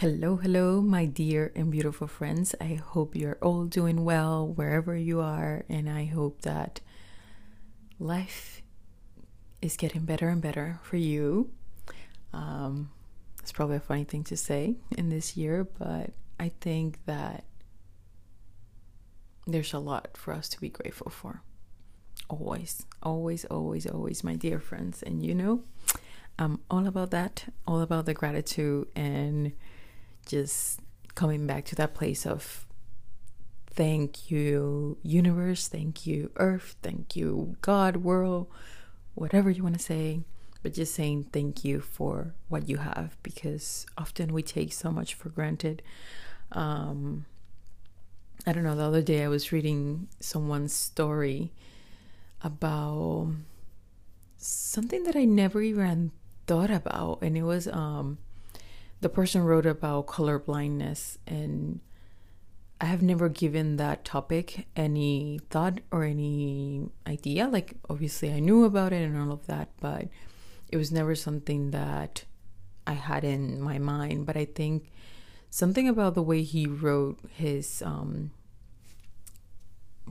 Hello, hello, my dear and beautiful friends. I hope you're all doing well wherever you are, and I hope that life is getting better and better for you. Um, it's probably a funny thing to say in this year, but I think that there's a lot for us to be grateful for. Always, always, always, always, my dear friends. And you know, I'm all about that, all about the gratitude and just coming back to that place of thank you, universe, thank you, earth, thank you, God, world, whatever you want to say, but just saying thank you for what you have because often we take so much for granted. Um, I don't know, the other day I was reading someone's story about something that I never even thought about, and it was um the person wrote about color blindness and I have never given that topic any thought or any idea. Like, obviously, I knew about it and all of that, but it was never something that I had in my mind. But I think something about the way he wrote his um,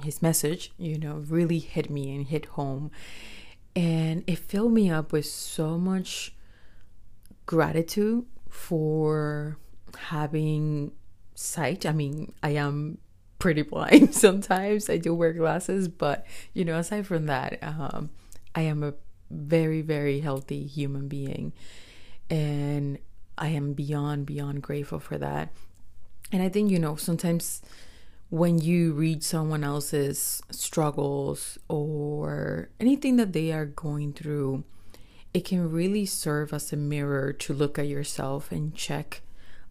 his message, you know, really hit me and hit home, and it filled me up with so much gratitude for having sight. I mean, I am pretty blind sometimes. I do wear glasses, but you know, aside from that, um, I am a very, very healthy human being. And I am beyond, beyond grateful for that. And I think, you know, sometimes when you read someone else's struggles or anything that they are going through, it can really serve as a mirror to look at yourself and check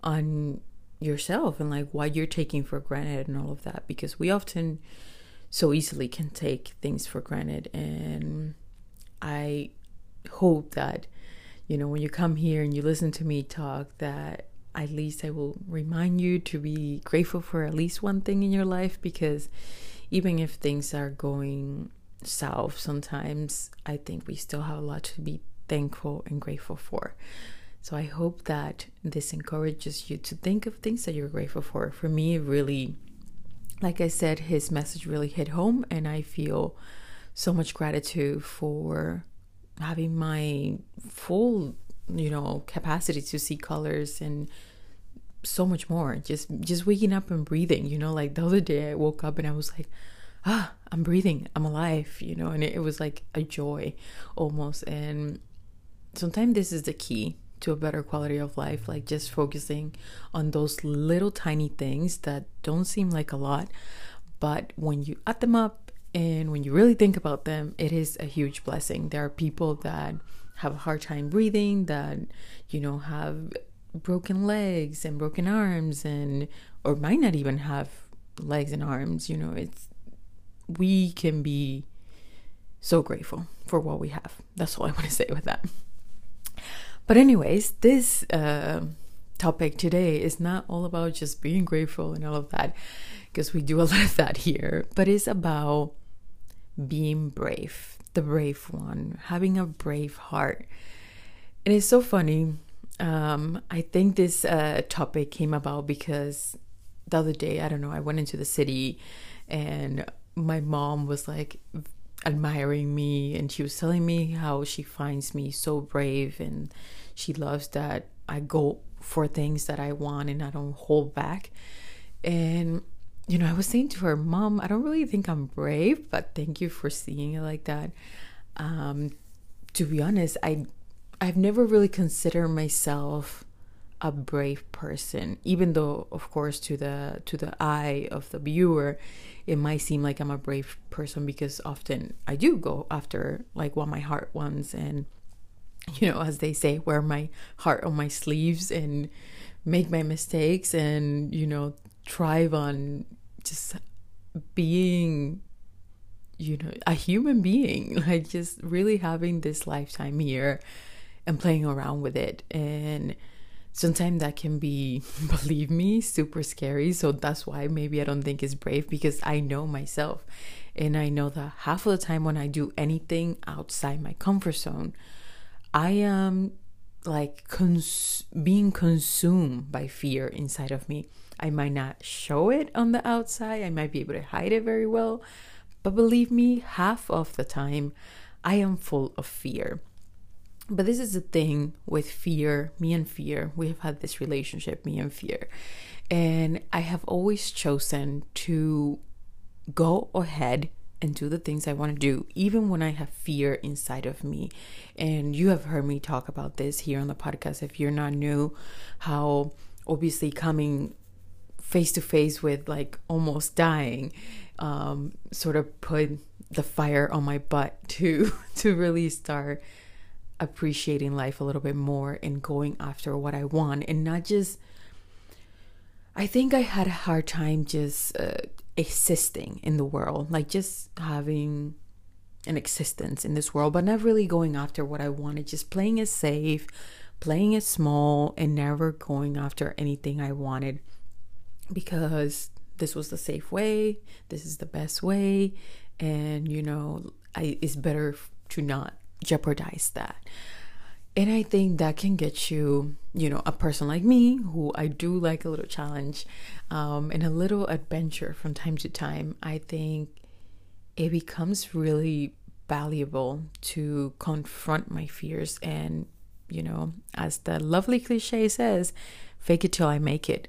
on yourself and like what you're taking for granted and all of that because we often so easily can take things for granted. And i hope that you know when you come here and you listen to me talk that at least i will remind you to be grateful for at least one thing in your life because even if things are going south sometimes i think we still have a lot to be thankful and grateful for. So I hope that this encourages you to think of things that you're grateful for. For me, really, like I said, his message really hit home, and I feel so much gratitude for having my full, you know, capacity to see colors and so much more. Just just waking up and breathing, you know, like the other day I woke up and I was like, ah, I'm breathing, I'm alive, you know, and it, it was like a joy almost. And sometimes this is the key to a better quality of life like just focusing on those little tiny things that don't seem like a lot but when you add them up and when you really think about them it is a huge blessing. There are people that have a hard time breathing that you know have broken legs and broken arms and or might not even have legs and arms you know it's we can be so grateful for what we have. That's all i want to say with that but, anyways, this uh, topic today is not all about just being grateful and all of that, because we do a lot of that here, but it's about being brave, the brave one, having a brave heart. And it's so funny. Um, I think this uh, topic came about because the other day, I don't know, I went into the city and my mom was like admiring me and she was telling me how she finds me so brave and she loves that I go for things that I want and I don't hold back. And you know, I was saying to her, "Mom, I don't really think I'm brave, but thank you for seeing it like that." Um to be honest, I I've never really considered myself a brave person even though of course to the to the eye of the viewer it might seem like I'm a brave person because often I do go after like what my heart wants and you know as they say wear my heart on my sleeves and make my mistakes and you know thrive on just being you know, a human being, like just really having this lifetime here and playing around with it. And sometimes that can be, believe me, super scary. So that's why maybe I don't think it's brave because I know myself. And I know that half of the time when I do anything outside my comfort zone, I am like cons- being consumed by fear inside of me. I might not show it on the outside, I might be able to hide it very well, but believe me, half of the time I am full of fear. But this is the thing with fear, me and fear. We have had this relationship, me and fear. And I have always chosen to go ahead and do the things I want to do, even when I have fear inside of me. And you have heard me talk about this here on the podcast. If you're not new, how obviously coming face to face with like almost dying um, sort of put the fire on my butt to to really start appreciating life a little bit more and going after what I want and not just I think I had a hard time just uh, existing in the world, like just having an existence in this world, but not really going after what I wanted, just playing it safe, playing it small, and never going after anything I wanted because this was the safe way, this is the best way, and you know, I, it's better to not jeopardize that. And I think that can get you, you know, a person like me who I do like a little challenge um, and a little adventure from time to time. I think it becomes really valuable to confront my fears and, you know, as the lovely cliche says, fake it till I make it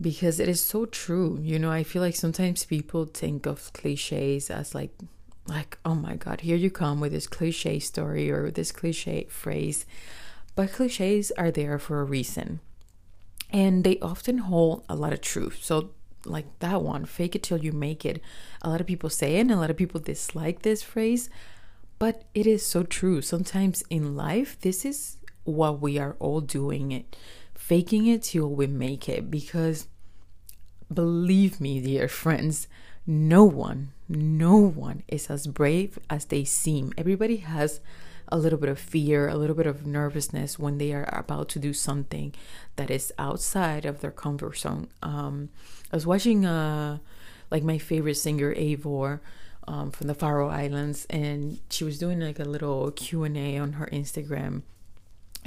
because it is so true. You know, I feel like sometimes people think of cliches as like like oh my god, here you come with this cliche story or this cliche phrase. But cliches are there for a reason. And they often hold a lot of truth. So like that one, fake it till you make it. A lot of people say it and a lot of people dislike this phrase, but it is so true. Sometimes in life, this is what we are all doing it faking it till we make it because believe me, dear friends, no one, no one is as brave as they seem. Everybody has a little bit of fear, a little bit of nervousness when they are about to do something that is outside of their comfort zone. Um, I was watching, uh, like my favorite singer, Eivør, um, from the Faroe Islands, and she was doing like a little Q and A on her Instagram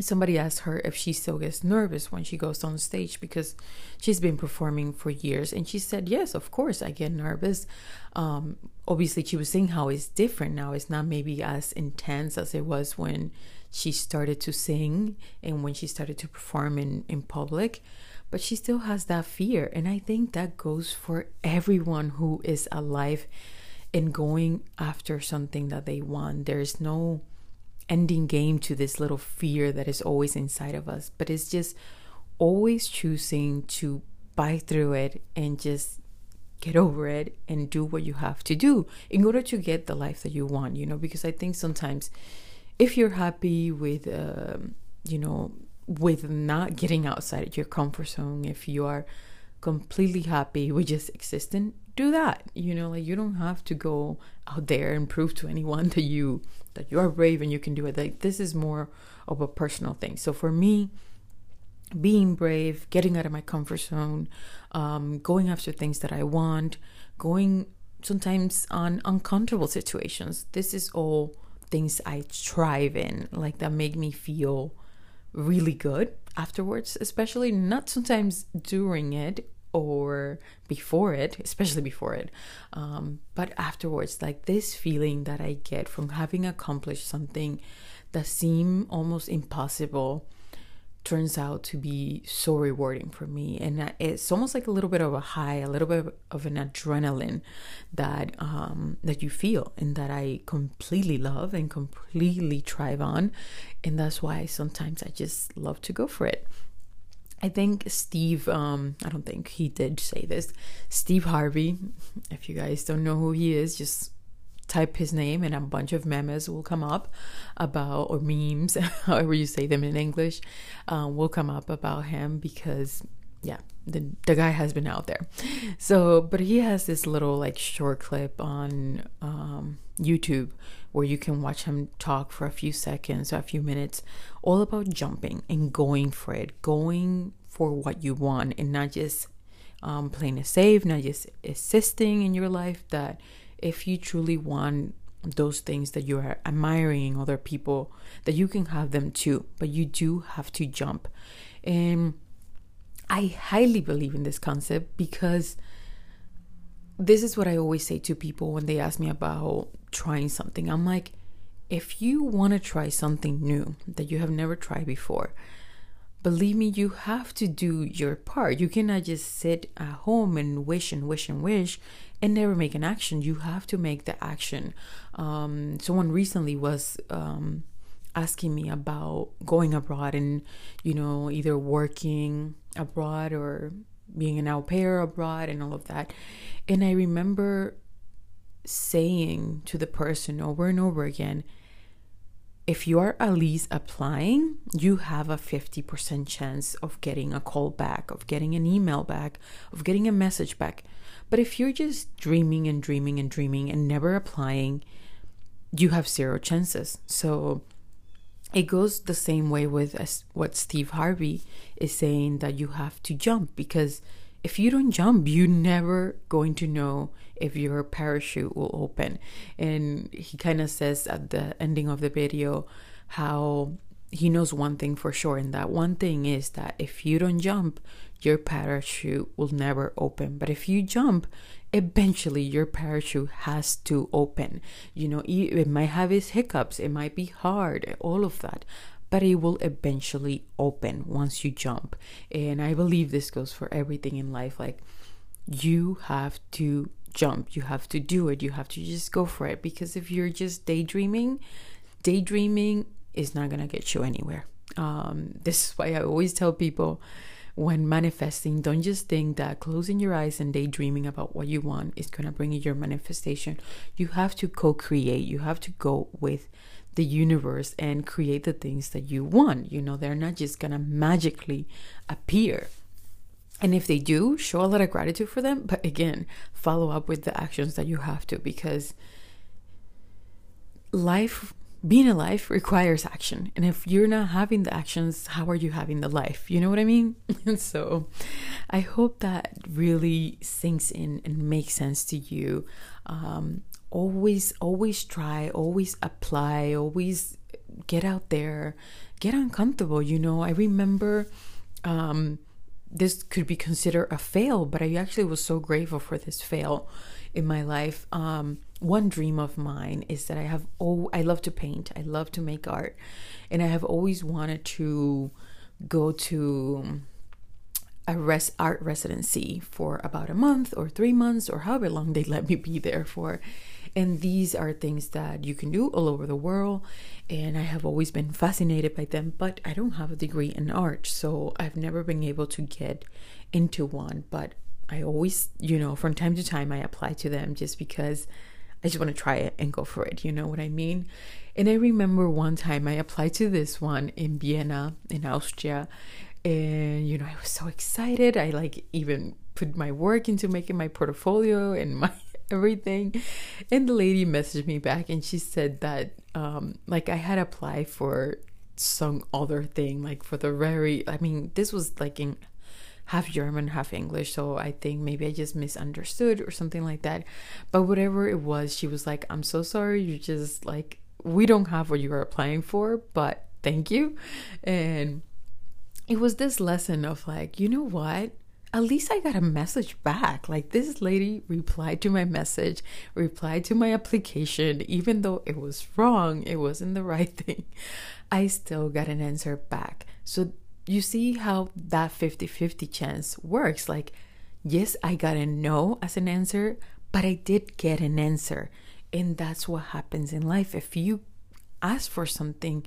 somebody asked her if she still gets nervous when she goes on stage because she's been performing for years. And she said yes of course i get nervous. Um, obviously she was saying how it's different now. It's not maybe as intense as it was when she started to sing and when she started to perform in, in public. But she still has that fear. And i think that goes for everyone who is alive and going after something that they want. There's no ending game to this little fear that is always inside of us, but it's just always choosing to bite through it and just get over it and do what you have to do in order to get the life that you want, you know, because I think sometimes if you're happy with, um, you know, with not getting outside of your comfort zone, if you are completely happy with just existing, do that. You know, like you don't have to go out there and prove to anyone that you that you are brave and you can do it. Like this is more of a personal thing. So for me, being brave, getting out of my comfort zone, um, going after things that I want, going sometimes on uncomfortable situations. This is all things I thrive in, like that make me feel really good afterwards, especially not sometimes during it or before it, especially before it, um, but afterwards, like this feeling that I get from having accomplished something that seemed almost impossible turns out to be so rewarding for me. And it's almost like a little bit of a high a little bit of an adrenaline that um that you feel and that i completely love and completely thrive on. And that's why sometimes i just love to go for it I think Steve, um, I don't think he did say this. Steve Harvey, if you guys don't know who he is, just type his name and a bunch of memes will come up about, or memes, however you say them in English, um, will come up about him because yeah, the the guy has been out there. So, but he has this little like short clip on um, YouTube where you can watch him talk for a few seconds, or a few minutes, all about jumping and going for it, going for what you want, and not just um, playing it safe, not just assisting in your life. That if you truly want those things that you are admiring other people, that you can have them too, but you do have to jump. And I highly believe in this concept because this is what I always say to people when they ask me about trying something. I'm like, if you want to try something new that you have never tried before, believe me, you have to do your part. You cannot just sit at home and wish and wish and wish and never make an action. You have to make the action. Um, someone recently was um, asking me about going abroad and, you know, either working abroad or being an au pair abroad and all of that. And I remember saying to the person over and over again, if you are at least applying, you have a 50% chance of getting a call back, of getting an email back, of getting a message back. But if you're just dreaming and dreaming and dreaming and never applying, you have zero chances. So it goes the same way with what Steve Harvey is saying that you have to jump because if you don't jump, you're never going to know if your parachute will open. And he kind of says at the ending of the video how he knows one thing for sure, and that one thing is that if you don't jump, your parachute will never open. But if you jump, eventually your parachute has to open. You know, it might have its hiccups, it might be hard, all of that, but it will eventually open once you jump. And I believe this goes for everything in life. Like, you have to jump, you have to do it, you have to just go for it. Because if you're just daydreaming, daydreaming is not gonna get you anywhere. Um, this is why I always tell people when manifesting, don't just think that closing your eyes and daydreaming about what you want is going to bring you your manifestation. You have to co create, you have to go with the universe and create the things that you want. You know, they're not just going to magically appear. And if they do, show a lot of gratitude for them. But again, follow up with the actions that you have to because life being alive requires action. And if you're not having the actions, how are you having the life? You know what I mean? and so I hope that really sinks in and makes sense to you. Um, always, always try, always apply, always get out there, get uncomfortable. You know, I remember um, this could be considered a fail, but I actually was so grateful for this fail in my life. Um, one dream of mine is that I have oh I love to paint. I love to make art. And I have always wanted to go to a res- art residency for about a month or 3 months or however long they let me be there for. And these are things that you can do all over the world. And I have always been fascinated by them, but I don't have a degree in art. So I've never been able to get into one. But I always, you know, from time to time, I apply to them just because I just want to try it and go for it. You know what I mean? And I remember one time I applied to this one in Vienna, in Austria. And, you know, I was so excited. I like even put my work into making my portfolio and my everything. And the lady messaged me back and she said that, um, like, I had applied for some other thing, like for the very, I mean, this was like in half German, half English. So I think maybe I just misunderstood or something like that. But whatever it was, she was like, I'm so sorry. You just like, we don't have what you are applying for, but thank you. And it was this lesson of like, you know what? At least I got a message back. Like this lady replied to my message, replied to my application, even though it was wrong, it wasn't the right thing. I still got an answer back. So you see how that 50 50 chance works. Like, yes, I got a no as an answer, but I did get an answer. And that's what happens in life. If you ask for something,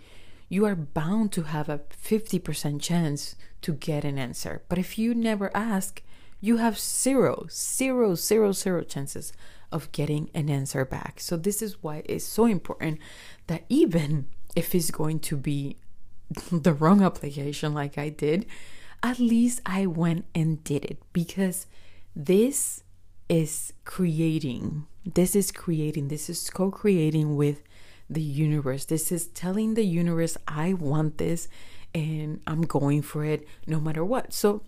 you are bound to have a 50% chance to get an answer. But if you never ask, you have zero, zero, zero, zero chances of getting an answer back. So, this is why it's so important that even if it's going to be the wrong application like I did, at least I went and did it because this is creating. This is creating. This is co creating with the universe. This is telling the universe, I want this and I'm going for it no matter what. So,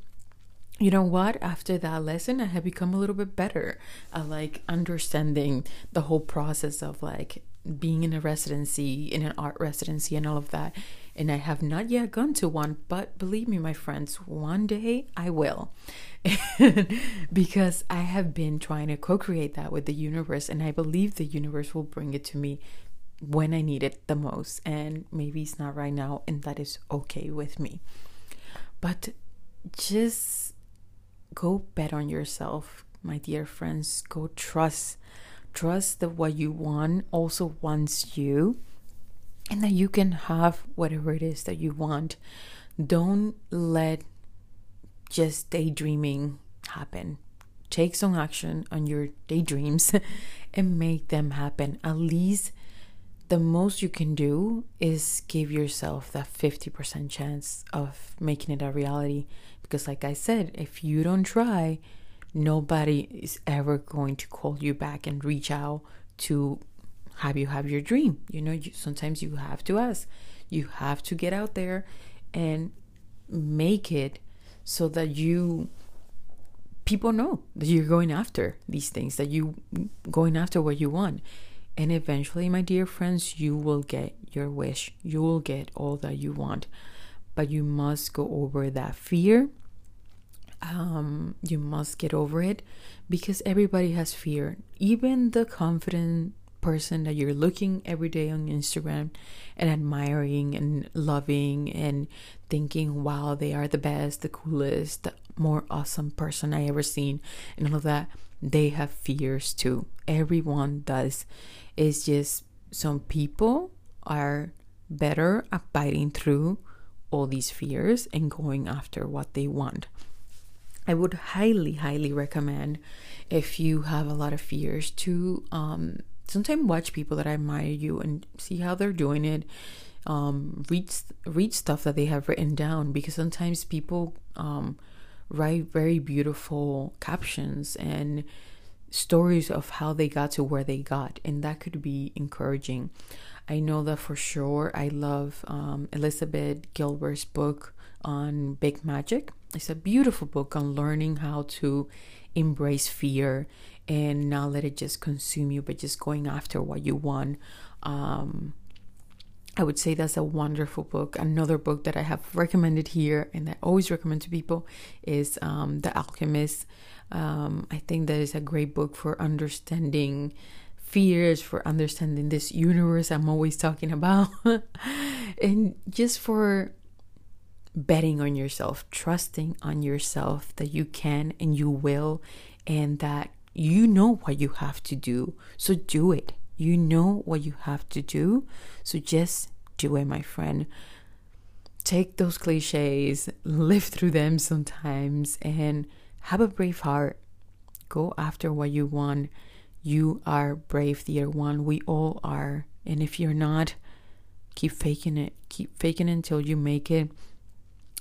you know what? After that lesson, I have become a little bit better at like understanding the whole process of like being in a residency, in an art residency, and all of that. And I have not yet gone to one, but believe me, my friends, one day I will. because I have been trying to co create that with the universe, and I believe the universe will bring it to me when I need it the most. And maybe it's not right now, and that is okay with me. But just go bet on yourself, my dear friends. Go trust. Trust that what you want also wants you, and that you can have whatever it is that you want. Don't let just daydreaming happen. Take some action on your daydreams and make them happen. At least the most you can do is give yourself that 50% chance of making it a reality. Because, like I said, if you don't try, nobody is ever going to call you back and reach out to have you have your dream. You know, you, sometimes you have to ask, you have to get out there and make it so that you people know that you're going after these things that you going after what you want and eventually, my dear friends, you will get your wish. You will get all that you want. But you must go over that fear. Um, you must get over it because everybody has fear. Even the confident person that you're looking every day on Instagram and admiring and loving and thinking, wow, they are the best, the coolest, the more awesome person I ever seen, and all of that, they have fears too. Everyone does. It's just some people are better at fighting through all these fears and going after what they want. I would highly, highly recommend if you have a lot of fears to um, sometimes watch people that admire you and see how they're doing it. Um, read read stuff that they have written down because sometimes people um, write very beautiful captions and stories of how they got to where they got, and that could be encouraging. I know that for sure. I love um, Elizabeth Gilbert's book on big magic. It's a beautiful book on learning how to embrace fear and not let it just consume you, but just going after what you want. Um, I would say that's a wonderful book. Another book that I have recommended here and I always recommend to people is um, The Alchemist um, I think that is a great book for understanding fears, for understanding this universe I'm always talking about, and just for betting on yourself, trusting on yourself that you can and you will, and that you know what you have to do. So do it. You know what you have to do. So just do it, my friend. Take those cliches, live through them sometimes, and have a brave heart. Go after what you want. You are brave, dear one. We all are. And if you're not, keep faking it. Keep faking it until you make it.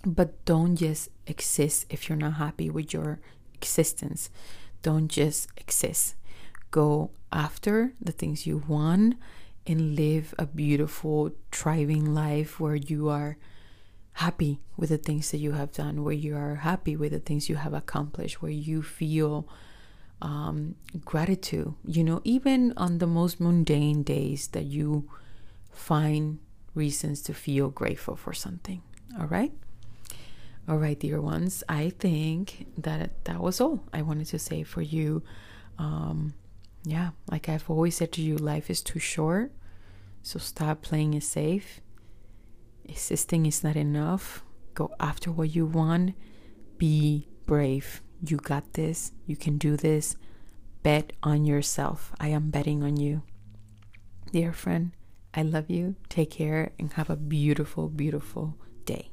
But don't just exist if you're not happy with your existence. Don't just exist. Go after the things you want and live a beautiful, thriving life where you are happy with the things that you have done, where you are happy with the things you have accomplished, where you feel um, gratitude. You know, even on the most mundane days, that you find reasons to feel grateful for something. All right. All right, dear ones. I think that that was all I wanted to say for you. Um, yeah, like I've always said to you, life is too short. So stop playing it safe Existing is not enough. Go after what you want. Be brave. You got this. You can do this. Bet on yourself. I am betting on you. Dear friend, I love you. Take care and have a beautiful, beautiful day.